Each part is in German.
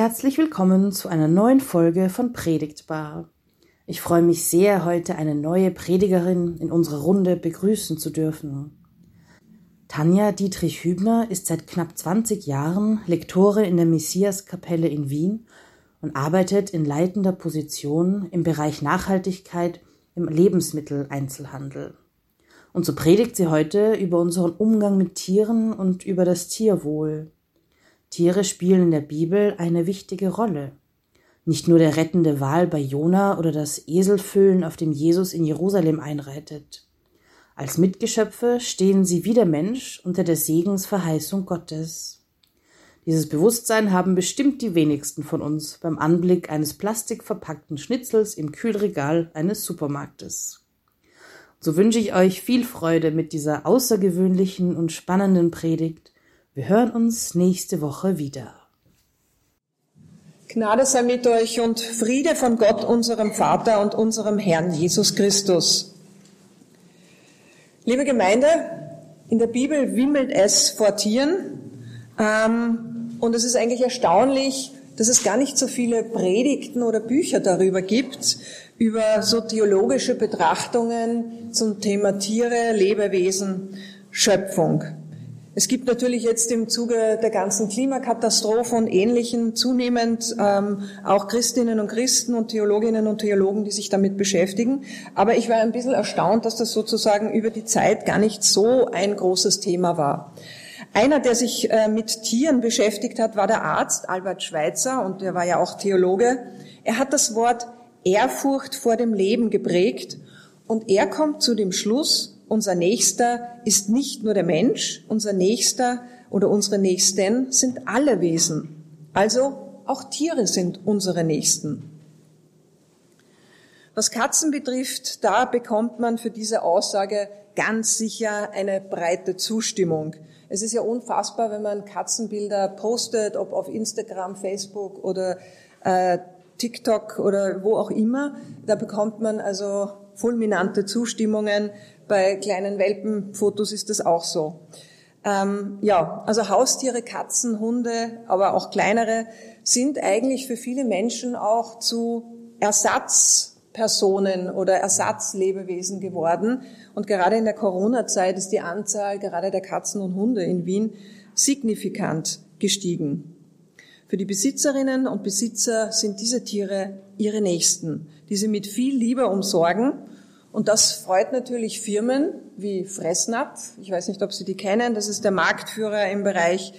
Herzlich willkommen zu einer neuen Folge von Predigtbar. Ich freue mich sehr, heute eine neue Predigerin in unserer Runde begrüßen zu dürfen. Tanja Dietrich Hübner ist seit knapp 20 Jahren Lektorin in der Messiaskapelle in Wien und arbeitet in leitender Position im Bereich Nachhaltigkeit im Lebensmitteleinzelhandel. Und so predigt sie heute über unseren Umgang mit Tieren und über das Tierwohl. Tiere spielen in der Bibel eine wichtige Rolle. Nicht nur der rettende Wal bei Jona oder das Eselfüllen, auf dem Jesus in Jerusalem einreitet. Als Mitgeschöpfe stehen sie wie der Mensch unter der Segensverheißung Gottes. Dieses Bewusstsein haben bestimmt die wenigsten von uns beim Anblick eines plastikverpackten Schnitzels im Kühlregal eines Supermarktes. So wünsche ich euch viel Freude mit dieser außergewöhnlichen und spannenden Predigt. Wir hören uns nächste Woche wieder. Gnade sei mit euch und Friede von Gott, unserem Vater und unserem Herrn Jesus Christus. Liebe Gemeinde, in der Bibel wimmelt es vor Tieren ähm, und es ist eigentlich erstaunlich, dass es gar nicht so viele Predigten oder Bücher darüber gibt, über so theologische Betrachtungen zum Thema Tiere, Lebewesen, Schöpfung. Es gibt natürlich jetzt im Zuge der ganzen Klimakatastrophe und Ähnlichen zunehmend ähm, auch Christinnen und Christen und Theologinnen und Theologen, die sich damit beschäftigen. Aber ich war ein bisschen erstaunt, dass das sozusagen über die Zeit gar nicht so ein großes Thema war. Einer, der sich äh, mit Tieren beschäftigt hat, war der Arzt Albert Schweitzer und der war ja auch Theologe. Er hat das Wort Ehrfurcht vor dem Leben geprägt und er kommt zu dem Schluss, unser Nächster ist nicht nur der Mensch, unser Nächster oder unsere Nächsten sind alle Wesen. Also auch Tiere sind unsere Nächsten. Was Katzen betrifft, da bekommt man für diese Aussage ganz sicher eine breite Zustimmung. Es ist ja unfassbar, wenn man Katzenbilder postet, ob auf Instagram, Facebook oder äh, TikTok oder wo auch immer. Da bekommt man also fulminante Zustimmungen. Bei kleinen Welpenfotos ist das auch so. Ähm, ja, also Haustiere, Katzen, Hunde, aber auch kleinere sind eigentlich für viele Menschen auch zu Ersatzpersonen oder Ersatzlebewesen geworden. Und gerade in der Corona-Zeit ist die Anzahl gerade der Katzen und Hunde in Wien signifikant gestiegen. Für die Besitzerinnen und Besitzer sind diese Tiere ihre Nächsten, die sie mit viel Liebe umsorgen und das freut natürlich Firmen wie Fressnapf. Ich weiß nicht, ob Sie die kennen. Das ist der Marktführer im Bereich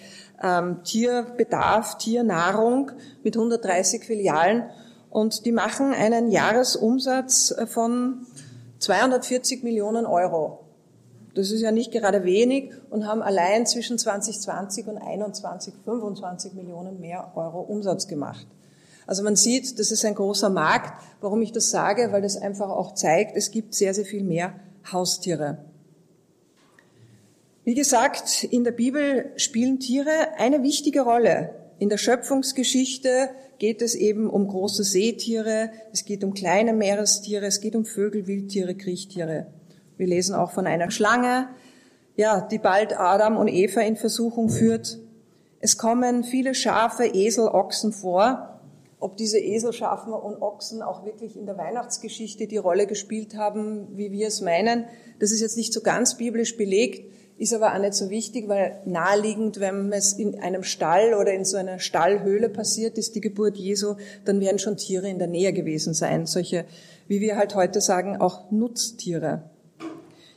ähm, Tierbedarf, Tiernahrung mit 130 Filialen. Und die machen einen Jahresumsatz von 240 Millionen Euro. Das ist ja nicht gerade wenig und haben allein zwischen 2020 und 2021 25 Millionen mehr Euro Umsatz gemacht. Also man sieht, das ist ein großer Markt. Warum ich das sage? Weil das einfach auch zeigt, es gibt sehr, sehr viel mehr Haustiere. Wie gesagt, in der Bibel spielen Tiere eine wichtige Rolle. In der Schöpfungsgeschichte geht es eben um große Seetiere, es geht um kleine Meerestiere, es geht um Vögel, Wildtiere, Kriechtiere. Wir lesen auch von einer Schlange, ja, die bald Adam und Eva in Versuchung führt. Es kommen viele Schafe, Esel, Ochsen vor ob diese Eselschafen und Ochsen auch wirklich in der Weihnachtsgeschichte die Rolle gespielt haben, wie wir es meinen, das ist jetzt nicht so ganz biblisch belegt, ist aber auch nicht so wichtig, weil naheliegend, wenn es in einem Stall oder in so einer Stallhöhle passiert ist, die Geburt Jesu, dann werden schon Tiere in der Nähe gewesen sein. Solche, wie wir halt heute sagen, auch Nutztiere.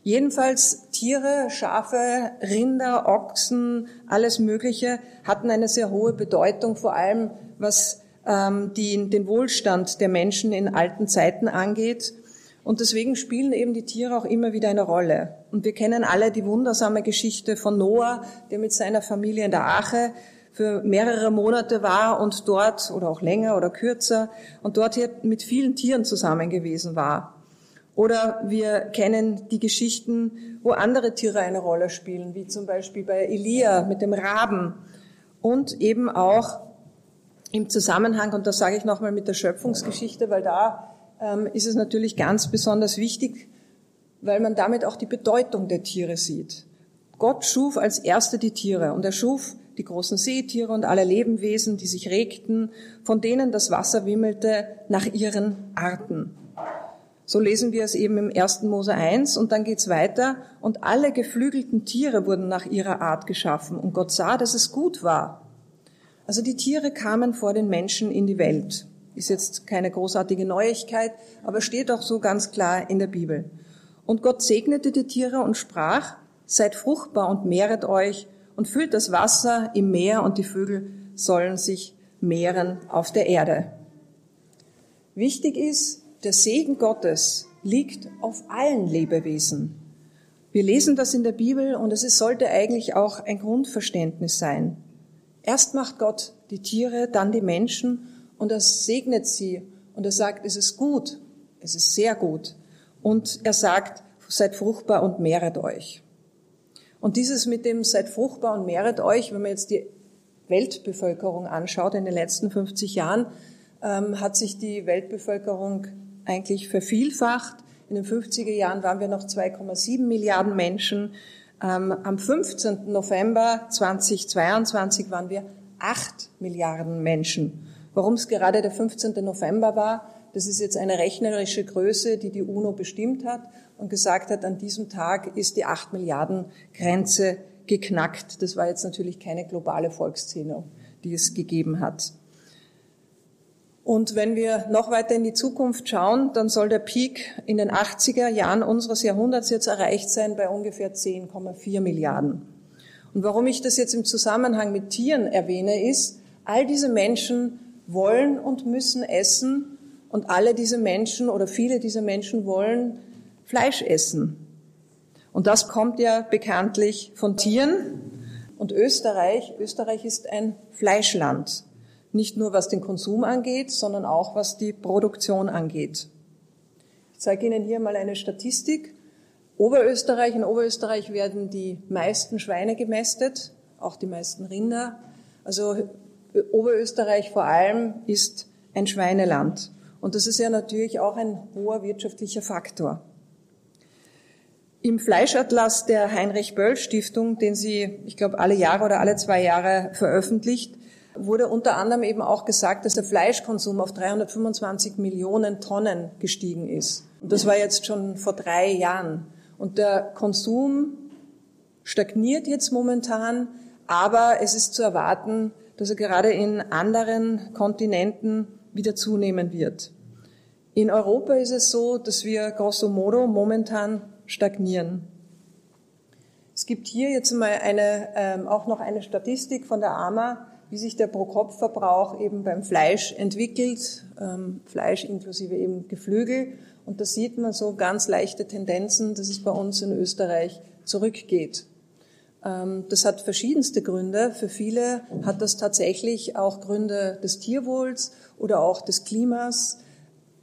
Jedenfalls Tiere, Schafe, Rinder, Ochsen, alles Mögliche hatten eine sehr hohe Bedeutung, vor allem was die den Wohlstand der Menschen in alten Zeiten angeht. Und deswegen spielen eben die Tiere auch immer wieder eine Rolle. Und wir kennen alle die wundersame Geschichte von Noah, der mit seiner Familie in der Arche für mehrere Monate war und dort, oder auch länger oder kürzer, und dort hier mit vielen Tieren zusammen gewesen war. Oder wir kennen die Geschichten, wo andere Tiere eine Rolle spielen, wie zum Beispiel bei Elia mit dem Raben. Und eben auch im Zusammenhang, und das sage ich nochmal mit der Schöpfungsgeschichte, weil da ähm, ist es natürlich ganz besonders wichtig, weil man damit auch die Bedeutung der Tiere sieht. Gott schuf als Erster die Tiere und er schuf die großen Seetiere und alle Lebewesen, die sich regten, von denen das Wasser wimmelte, nach ihren Arten. So lesen wir es eben im 1. Mose 1 und dann geht's weiter und alle geflügelten Tiere wurden nach ihrer Art geschaffen und Gott sah, dass es gut war. Also die Tiere kamen vor den Menschen in die Welt. Ist jetzt keine großartige Neuigkeit, aber steht auch so ganz klar in der Bibel. Und Gott segnete die Tiere und sprach, seid fruchtbar und mehret euch und füllt das Wasser im Meer und die Vögel sollen sich mehren auf der Erde. Wichtig ist, der Segen Gottes liegt auf allen Lebewesen. Wir lesen das in der Bibel und es sollte eigentlich auch ein Grundverständnis sein. Erst macht Gott die Tiere, dann die Menschen und er segnet sie und er sagt, es ist gut, es ist sehr gut. Und er sagt, seid fruchtbar und mehret euch. Und dieses mit dem seid fruchtbar und mehret euch, wenn man jetzt die Weltbevölkerung anschaut in den letzten 50 Jahren, ähm, hat sich die Weltbevölkerung eigentlich vervielfacht. In den 50er Jahren waren wir noch 2,7 Milliarden Menschen. Ähm, am 15. November 2022 waren wir 8 Milliarden Menschen. Warum es gerade der 15. November war, das ist jetzt eine rechnerische Größe, die die UNO bestimmt hat und gesagt hat, an diesem Tag ist die 8 Milliarden Grenze geknackt. Das war jetzt natürlich keine globale Volkszählung, die es gegeben hat. Und wenn wir noch weiter in die Zukunft schauen, dann soll der Peak in den 80er Jahren unseres Jahrhunderts jetzt erreicht sein bei ungefähr 10,4 Milliarden. Und warum ich das jetzt im Zusammenhang mit Tieren erwähne, ist, all diese Menschen wollen und müssen essen und alle diese Menschen oder viele dieser Menschen wollen Fleisch essen. Und das kommt ja bekanntlich von Tieren. Und Österreich, Österreich ist ein Fleischland. Nicht nur was den Konsum angeht, sondern auch was die Produktion angeht. Ich zeige Ihnen hier mal eine Statistik. Oberösterreich, in Oberösterreich werden die meisten Schweine gemästet, auch die meisten Rinder. Also Oberösterreich vor allem ist ein Schweineland. Und das ist ja natürlich auch ein hoher wirtschaftlicher Faktor. Im Fleischatlas der Heinrich Böll Stiftung, den sie, ich glaube, alle Jahre oder alle zwei Jahre veröffentlicht, wurde unter anderem eben auch gesagt, dass der Fleischkonsum auf 325 Millionen Tonnen gestiegen ist. Und das war jetzt schon vor drei Jahren. Und der Konsum stagniert jetzt momentan, aber es ist zu erwarten, dass er gerade in anderen Kontinenten wieder zunehmen wird. In Europa ist es so, dass wir grosso modo momentan stagnieren. Es gibt hier jetzt mal eine, ähm, auch noch eine Statistik von der AMA, wie sich der Pro-Kopf-Verbrauch eben beim Fleisch entwickelt, ähm, Fleisch inklusive eben Geflügel. Und da sieht man so ganz leichte Tendenzen, dass es bei uns in Österreich zurückgeht. Ähm, das hat verschiedenste Gründe. Für viele hat das tatsächlich auch Gründe des Tierwohls oder auch des Klimas.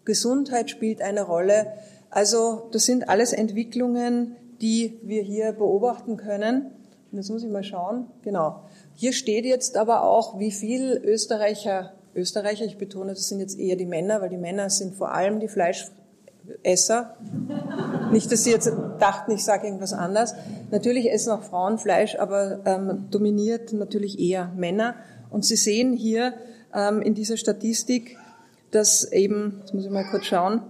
Gesundheit spielt eine Rolle. Also das sind alles Entwicklungen, die wir hier beobachten können. Und jetzt muss ich mal schauen. Genau. Hier steht jetzt aber auch, wie viel Österreicher, Österreicher, ich betone, das sind jetzt eher die Männer, weil die Männer sind vor allem die Fleischesser. Nicht, dass Sie jetzt dachten, ich sage irgendwas anders. Natürlich essen auch Frauen Fleisch, aber ähm, dominiert natürlich eher Männer. Und Sie sehen hier ähm, in dieser Statistik, dass eben, jetzt muss ich mal kurz schauen,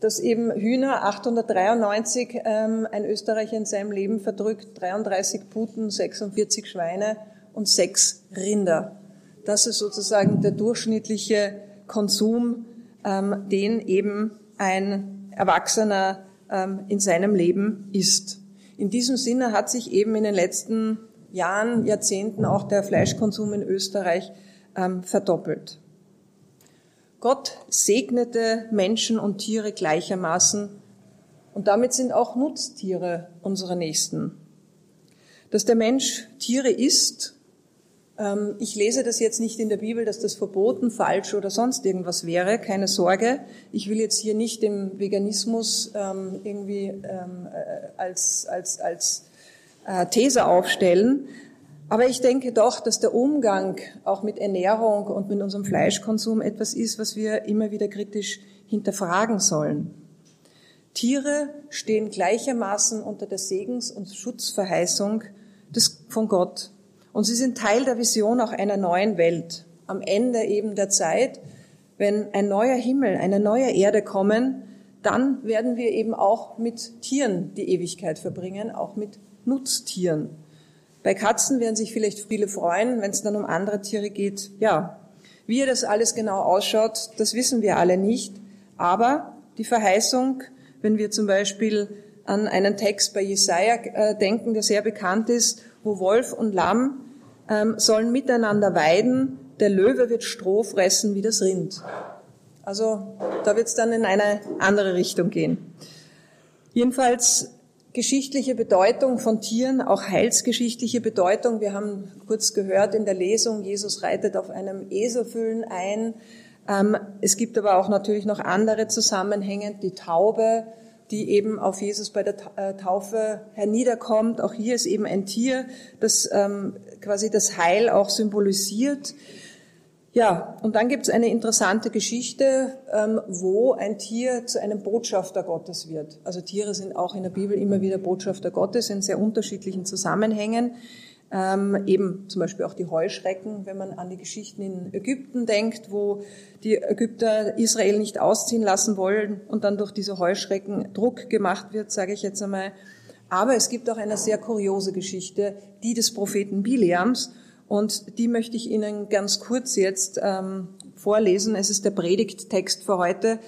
dass eben Hühner 893 ähm, ein Österreicher in seinem Leben verdrückt, 33 Puten, 46 Schweine und 6 Rinder. Das ist sozusagen der durchschnittliche Konsum, ähm, den eben ein Erwachsener ähm, in seinem Leben isst. In diesem Sinne hat sich eben in den letzten Jahren, Jahrzehnten auch der Fleischkonsum in Österreich ähm, verdoppelt. Gott segnete Menschen und Tiere gleichermaßen und damit sind auch Nutztiere unsere Nächsten. Dass der Mensch Tiere isst, ähm, ich lese das jetzt nicht in der Bibel, dass das verboten, falsch oder sonst irgendwas wäre, keine Sorge. Ich will jetzt hier nicht den Veganismus ähm, irgendwie ähm, äh, als, als, als äh, These aufstellen, aber ich denke doch, dass der Umgang auch mit Ernährung und mit unserem Fleischkonsum etwas ist, was wir immer wieder kritisch hinterfragen sollen. Tiere stehen gleichermaßen unter der Segens- und Schutzverheißung des, von Gott. Und sie sind Teil der Vision auch einer neuen Welt. Am Ende eben der Zeit, wenn ein neuer Himmel, eine neue Erde kommen, dann werden wir eben auch mit Tieren die Ewigkeit verbringen, auch mit Nutztieren. Bei Katzen werden sich vielleicht viele freuen, wenn es dann um andere Tiere geht. Ja, wie das alles genau ausschaut, das wissen wir alle nicht. Aber die Verheißung, wenn wir zum Beispiel an einen Text bei Jesaja äh, denken, der sehr bekannt ist, wo Wolf und Lamm ähm, sollen miteinander weiden, der Löwe wird Stroh fressen wie das Rind. Also da wird es dann in eine andere Richtung gehen. Jedenfalls geschichtliche Bedeutung von Tieren, auch heilsgeschichtliche Bedeutung. Wir haben kurz gehört in der Lesung, Jesus reitet auf einem Eselfüllen ein. Ähm, es gibt aber auch natürlich noch andere Zusammenhänge, die Taube, die eben auf Jesus bei der äh, Taufe herniederkommt. Auch hier ist eben ein Tier, das ähm, quasi das Heil auch symbolisiert. Ja, und dann gibt es eine interessante Geschichte, ähm, wo ein Tier zu einem Botschafter Gottes wird. Also Tiere sind auch in der Bibel immer wieder Botschafter Gottes in sehr unterschiedlichen Zusammenhängen. Ähm, eben zum Beispiel auch die Heuschrecken, wenn man an die Geschichten in Ägypten denkt, wo die Ägypter Israel nicht ausziehen lassen wollen und dann durch diese Heuschrecken Druck gemacht wird, sage ich jetzt einmal. Aber es gibt auch eine sehr kuriose Geschichte, die des Propheten Biliams. Und die möchte ich Ihnen ganz kurz jetzt ähm, vorlesen. Es ist der Predigttext für heute.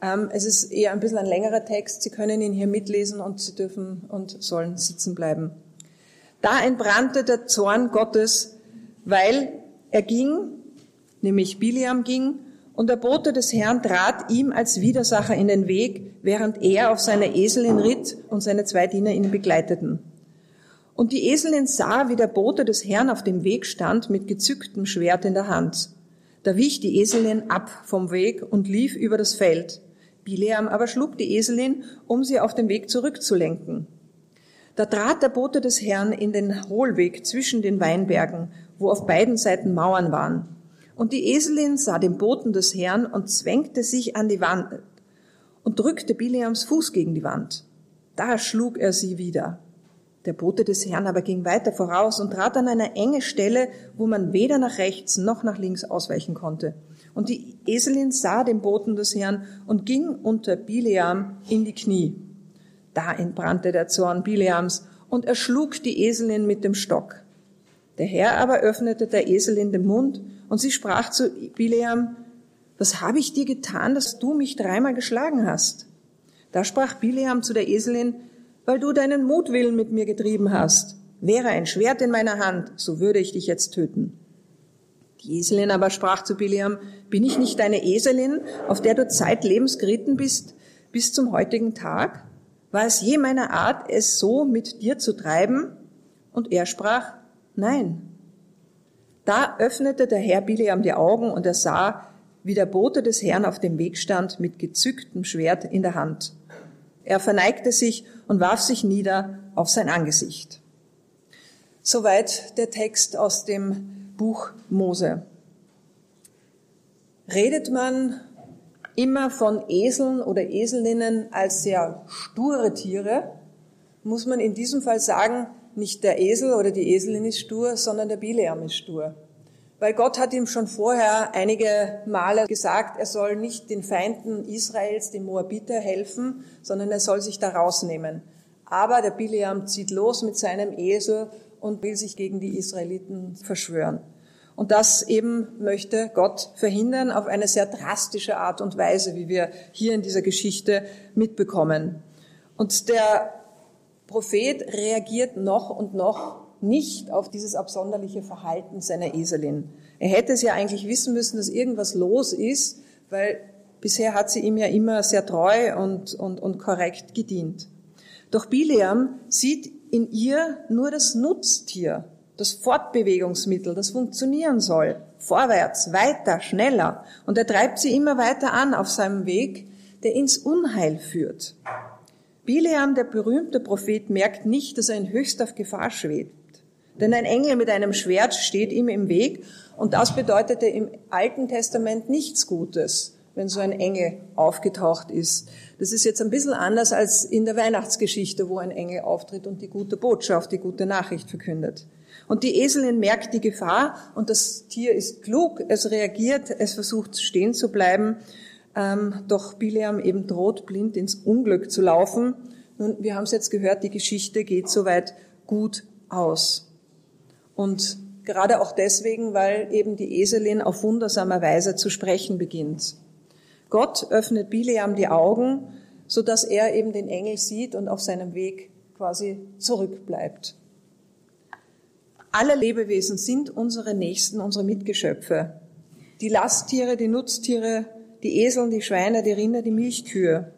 Ähm, es ist eher ein bisschen ein längerer Text. Sie können ihn hier mitlesen und Sie dürfen und sollen sitzen bleiben. Da entbrannte der Zorn Gottes, weil er ging, nämlich Biliam ging, und der Bote des Herrn trat ihm als Widersacher in den Weg, während er auf seiner Eselin ritt und seine zwei Diener ihn begleiteten. Und die Eselin sah, wie der Bote des Herrn auf dem Weg stand mit gezücktem Schwert in der Hand. Da wich die Eselin ab vom Weg und lief über das Feld. Bileam aber schlug die Eselin, um sie auf den Weg zurückzulenken. Da trat der Bote des Herrn in den Hohlweg zwischen den Weinbergen, wo auf beiden Seiten Mauern waren. Und die Eselin sah den Boten des Herrn und zwängte sich an die Wand und drückte Bileams Fuß gegen die Wand. Da schlug er sie wieder. Der Bote des Herrn aber ging weiter voraus und trat an eine enge Stelle, wo man weder nach rechts noch nach links ausweichen konnte. Und die Eselin sah den Boten des Herrn und ging unter Bileam in die Knie. Da entbrannte der Zorn Bileams und erschlug die Eselin mit dem Stock. Der Herr aber öffnete der Eselin den Mund und sie sprach zu Bileam, was habe ich dir getan, dass du mich dreimal geschlagen hast? Da sprach Bileam zu der Eselin, weil du deinen Mutwillen mit mir getrieben hast. Wäre ein Schwert in meiner Hand, so würde ich dich jetzt töten. Die Eselin aber sprach zu Biliam, bin ich nicht deine Eselin, auf der du zeitlebens geritten bist, bis zum heutigen Tag? War es je meine Art, es so mit dir zu treiben? Und er sprach, nein. Da öffnete der Herr Biliam die Augen und er sah, wie der Bote des Herrn auf dem Weg stand mit gezücktem Schwert in der Hand. Er verneigte sich und warf sich nieder auf sein Angesicht. Soweit der Text aus dem Buch Mose. Redet man immer von Eseln oder Eselinnen als sehr sture Tiere, muss man in diesem Fall sagen, nicht der Esel oder die Eselin ist stur, sondern der Bileam ist stur weil Gott hat ihm schon vorher einige Male gesagt, er soll nicht den Feinden Israels, den Moabiter, helfen, sondern er soll sich da rausnehmen. Aber der Bileam zieht los mit seinem Esel und will sich gegen die Israeliten verschwören. Und das eben möchte Gott verhindern auf eine sehr drastische Art und Weise, wie wir hier in dieser Geschichte mitbekommen. Und der Prophet reagiert noch und noch nicht auf dieses absonderliche Verhalten seiner Eselin. Er hätte es ja eigentlich wissen müssen, dass irgendwas los ist, weil bisher hat sie ihm ja immer sehr treu und, und, und korrekt gedient. Doch Bileam sieht in ihr nur das Nutztier, das Fortbewegungsmittel, das funktionieren soll. Vorwärts, weiter, schneller. Und er treibt sie immer weiter an auf seinem Weg, der ins Unheil führt. Bileam, der berühmte Prophet, merkt nicht, dass er in höchster Gefahr schwebt. Denn ein Engel mit einem Schwert steht ihm im Weg und das bedeutete im Alten Testament nichts Gutes, wenn so ein Engel aufgetaucht ist. Das ist jetzt ein bisschen anders als in der Weihnachtsgeschichte, wo ein Engel auftritt und die gute Botschaft, die gute Nachricht verkündet. Und die Eselin merkt die Gefahr und das Tier ist klug, es reagiert, es versucht stehen zu bleiben, ähm, doch Bileam eben droht, blind ins Unglück zu laufen. Nun, wir haben es jetzt gehört, die Geschichte geht soweit gut aus. Und gerade auch deswegen, weil eben die Eselin auf wundersame Weise zu sprechen beginnt. Gott öffnet Bileam die Augen, so dass er eben den Engel sieht und auf seinem Weg quasi zurückbleibt. Alle Lebewesen sind unsere Nächsten, unsere Mitgeschöpfe. Die Lasttiere, die Nutztiere, die Eseln, die Schweine, die Rinder, die Milchkühe.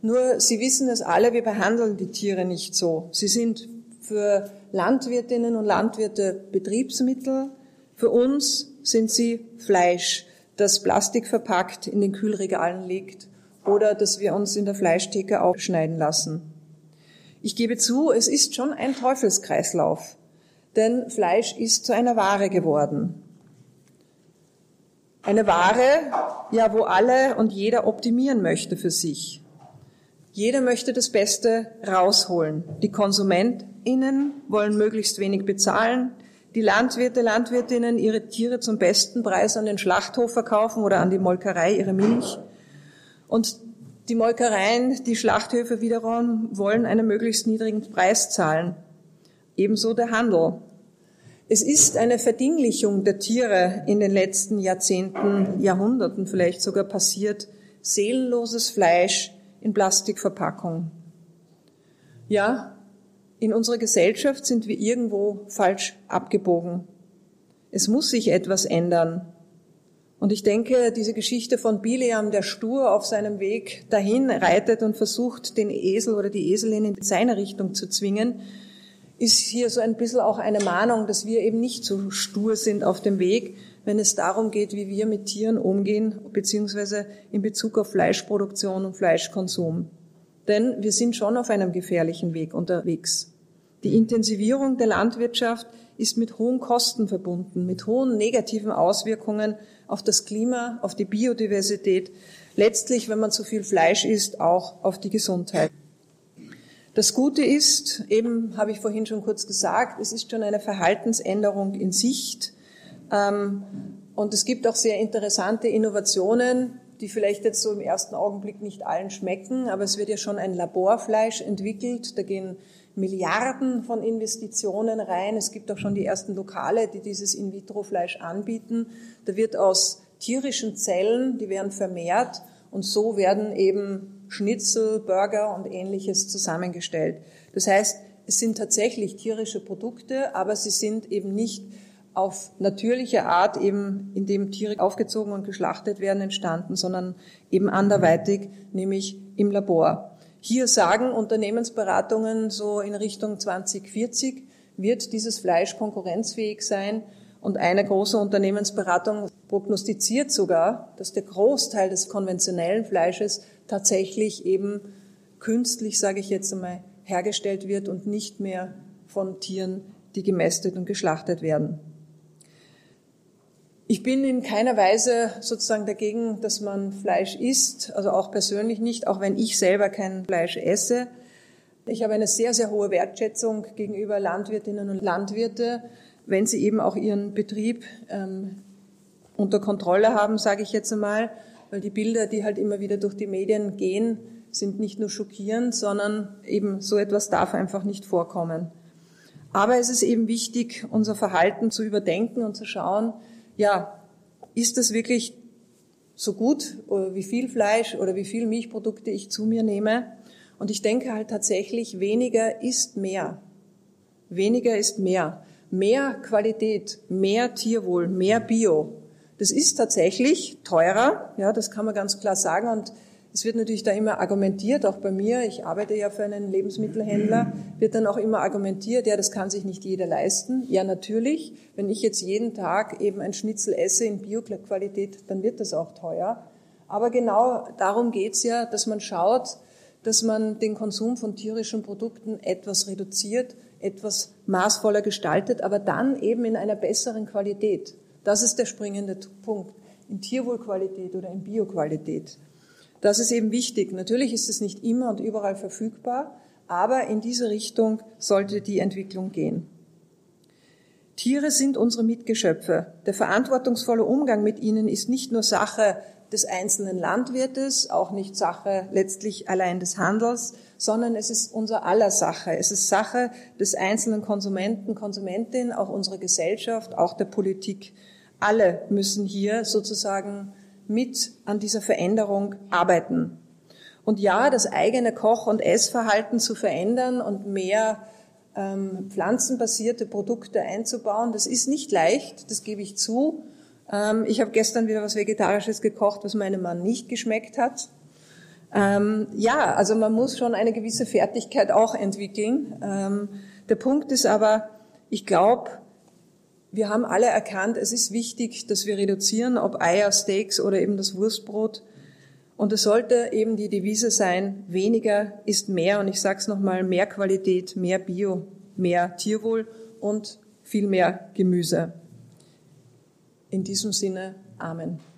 Nur Sie wissen es alle, wir behandeln die Tiere nicht so. Sie sind für Landwirtinnen und Landwirte Betriebsmittel. Für uns sind sie Fleisch, das Plastik verpackt in den Kühlregalen liegt oder das wir uns in der Fleischtheke aufschneiden lassen. Ich gebe zu, es ist schon ein Teufelskreislauf, denn Fleisch ist zu einer Ware geworden. Eine Ware, ja, wo alle und jeder optimieren möchte für sich. Jeder möchte das Beste rausholen. Die KonsumentInnen wollen möglichst wenig bezahlen. Die Landwirte, Landwirtinnen ihre Tiere zum besten Preis an den Schlachthof verkaufen oder an die Molkerei ihre Milch. Und die Molkereien, die Schlachthöfe wiederum wollen einen möglichst niedrigen Preis zahlen. Ebenso der Handel. Es ist eine Verdinglichung der Tiere in den letzten Jahrzehnten, Jahrhunderten vielleicht sogar passiert. Seelenloses Fleisch in Plastikverpackung. Ja, in unserer Gesellschaft sind wir irgendwo falsch abgebogen. Es muss sich etwas ändern. Und ich denke, diese Geschichte von Bileam, der stur auf seinem Weg dahin reitet und versucht, den Esel oder die Eselin in seine Richtung zu zwingen, ist hier so ein bisschen auch eine Mahnung, dass wir eben nicht so stur sind auf dem Weg, wenn es darum geht, wie wir mit Tieren umgehen, beziehungsweise in Bezug auf Fleischproduktion und Fleischkonsum. Denn wir sind schon auf einem gefährlichen Weg unterwegs. Die Intensivierung der Landwirtschaft ist mit hohen Kosten verbunden, mit hohen negativen Auswirkungen auf das Klima, auf die Biodiversität, letztlich, wenn man zu viel Fleisch isst, auch auf die Gesundheit. Das Gute ist, eben habe ich vorhin schon kurz gesagt, es ist schon eine Verhaltensänderung in Sicht. Ähm, und es gibt auch sehr interessante Innovationen, die vielleicht jetzt so im ersten Augenblick nicht allen schmecken, aber es wird ja schon ein Laborfleisch entwickelt. Da gehen Milliarden von Investitionen rein. Es gibt auch schon die ersten Lokale, die dieses In-vitro-Fleisch anbieten. Da wird aus tierischen Zellen, die werden vermehrt und so werden eben Schnitzel, Burger und ähnliches zusammengestellt. Das heißt, es sind tatsächlich tierische Produkte, aber sie sind eben nicht auf natürliche Art eben, indem Tiere aufgezogen und geschlachtet werden, entstanden, sondern eben anderweitig, nämlich im Labor. Hier sagen Unternehmensberatungen so in Richtung 2040 wird dieses Fleisch konkurrenzfähig sein. Und eine große Unternehmensberatung prognostiziert sogar, dass der Großteil des konventionellen Fleisches tatsächlich eben künstlich, sage ich jetzt einmal, hergestellt wird und nicht mehr von Tieren, die gemästet und geschlachtet werden. Ich bin in keiner Weise sozusagen dagegen, dass man Fleisch isst, also auch persönlich nicht, auch wenn ich selber kein Fleisch esse. Ich habe eine sehr, sehr hohe Wertschätzung gegenüber Landwirtinnen und Landwirte, wenn sie eben auch ihren Betrieb ähm, unter Kontrolle haben, sage ich jetzt einmal, weil die Bilder, die halt immer wieder durch die Medien gehen, sind nicht nur schockierend, sondern eben so etwas darf einfach nicht vorkommen. Aber es ist eben wichtig, unser Verhalten zu überdenken und zu schauen, ja, ist das wirklich so gut, oder wie viel Fleisch oder wie viel Milchprodukte ich zu mir nehme? Und ich denke halt tatsächlich, weniger ist mehr. Weniger ist mehr. Mehr Qualität, mehr Tierwohl, mehr Bio. Das ist tatsächlich teurer, ja, das kann man ganz klar sagen. Und es wird natürlich da immer argumentiert, auch bei mir, ich arbeite ja für einen Lebensmittelhändler, wird dann auch immer argumentiert, ja, das kann sich nicht jeder leisten. Ja, natürlich, wenn ich jetzt jeden Tag eben ein Schnitzel esse in Bioqualität, dann wird das auch teuer. Aber genau darum geht's ja, dass man schaut, dass man den Konsum von tierischen Produkten etwas reduziert, etwas maßvoller gestaltet, aber dann eben in einer besseren Qualität. Das ist der springende Punkt. In Tierwohlqualität oder in Bioqualität. Das ist eben wichtig. Natürlich ist es nicht immer und überall verfügbar, aber in diese Richtung sollte die Entwicklung gehen. Tiere sind unsere Mitgeschöpfe. Der verantwortungsvolle Umgang mit ihnen ist nicht nur Sache des einzelnen Landwirtes, auch nicht Sache letztlich allein des Handels, sondern es ist unser aller Sache. Es ist Sache des einzelnen Konsumenten, Konsumentin, auch unserer Gesellschaft, auch der Politik. Alle müssen hier sozusagen mit an dieser Veränderung arbeiten. Und ja, das eigene Koch- und Essverhalten zu verändern und mehr ähm, pflanzenbasierte Produkte einzubauen, das ist nicht leicht, das gebe ich zu. Ähm, ich habe gestern wieder was Vegetarisches gekocht, was meinem Mann nicht geschmeckt hat. Ähm, ja, also man muss schon eine gewisse Fertigkeit auch entwickeln. Ähm, der Punkt ist aber, ich glaube, wir haben alle erkannt, es ist wichtig, dass wir reduzieren, ob Eier, Steaks oder eben das Wurstbrot. Und es sollte eben die Devise sein, weniger ist mehr. Und ich sage es nochmal, mehr Qualität, mehr Bio, mehr Tierwohl und viel mehr Gemüse. In diesem Sinne, Amen.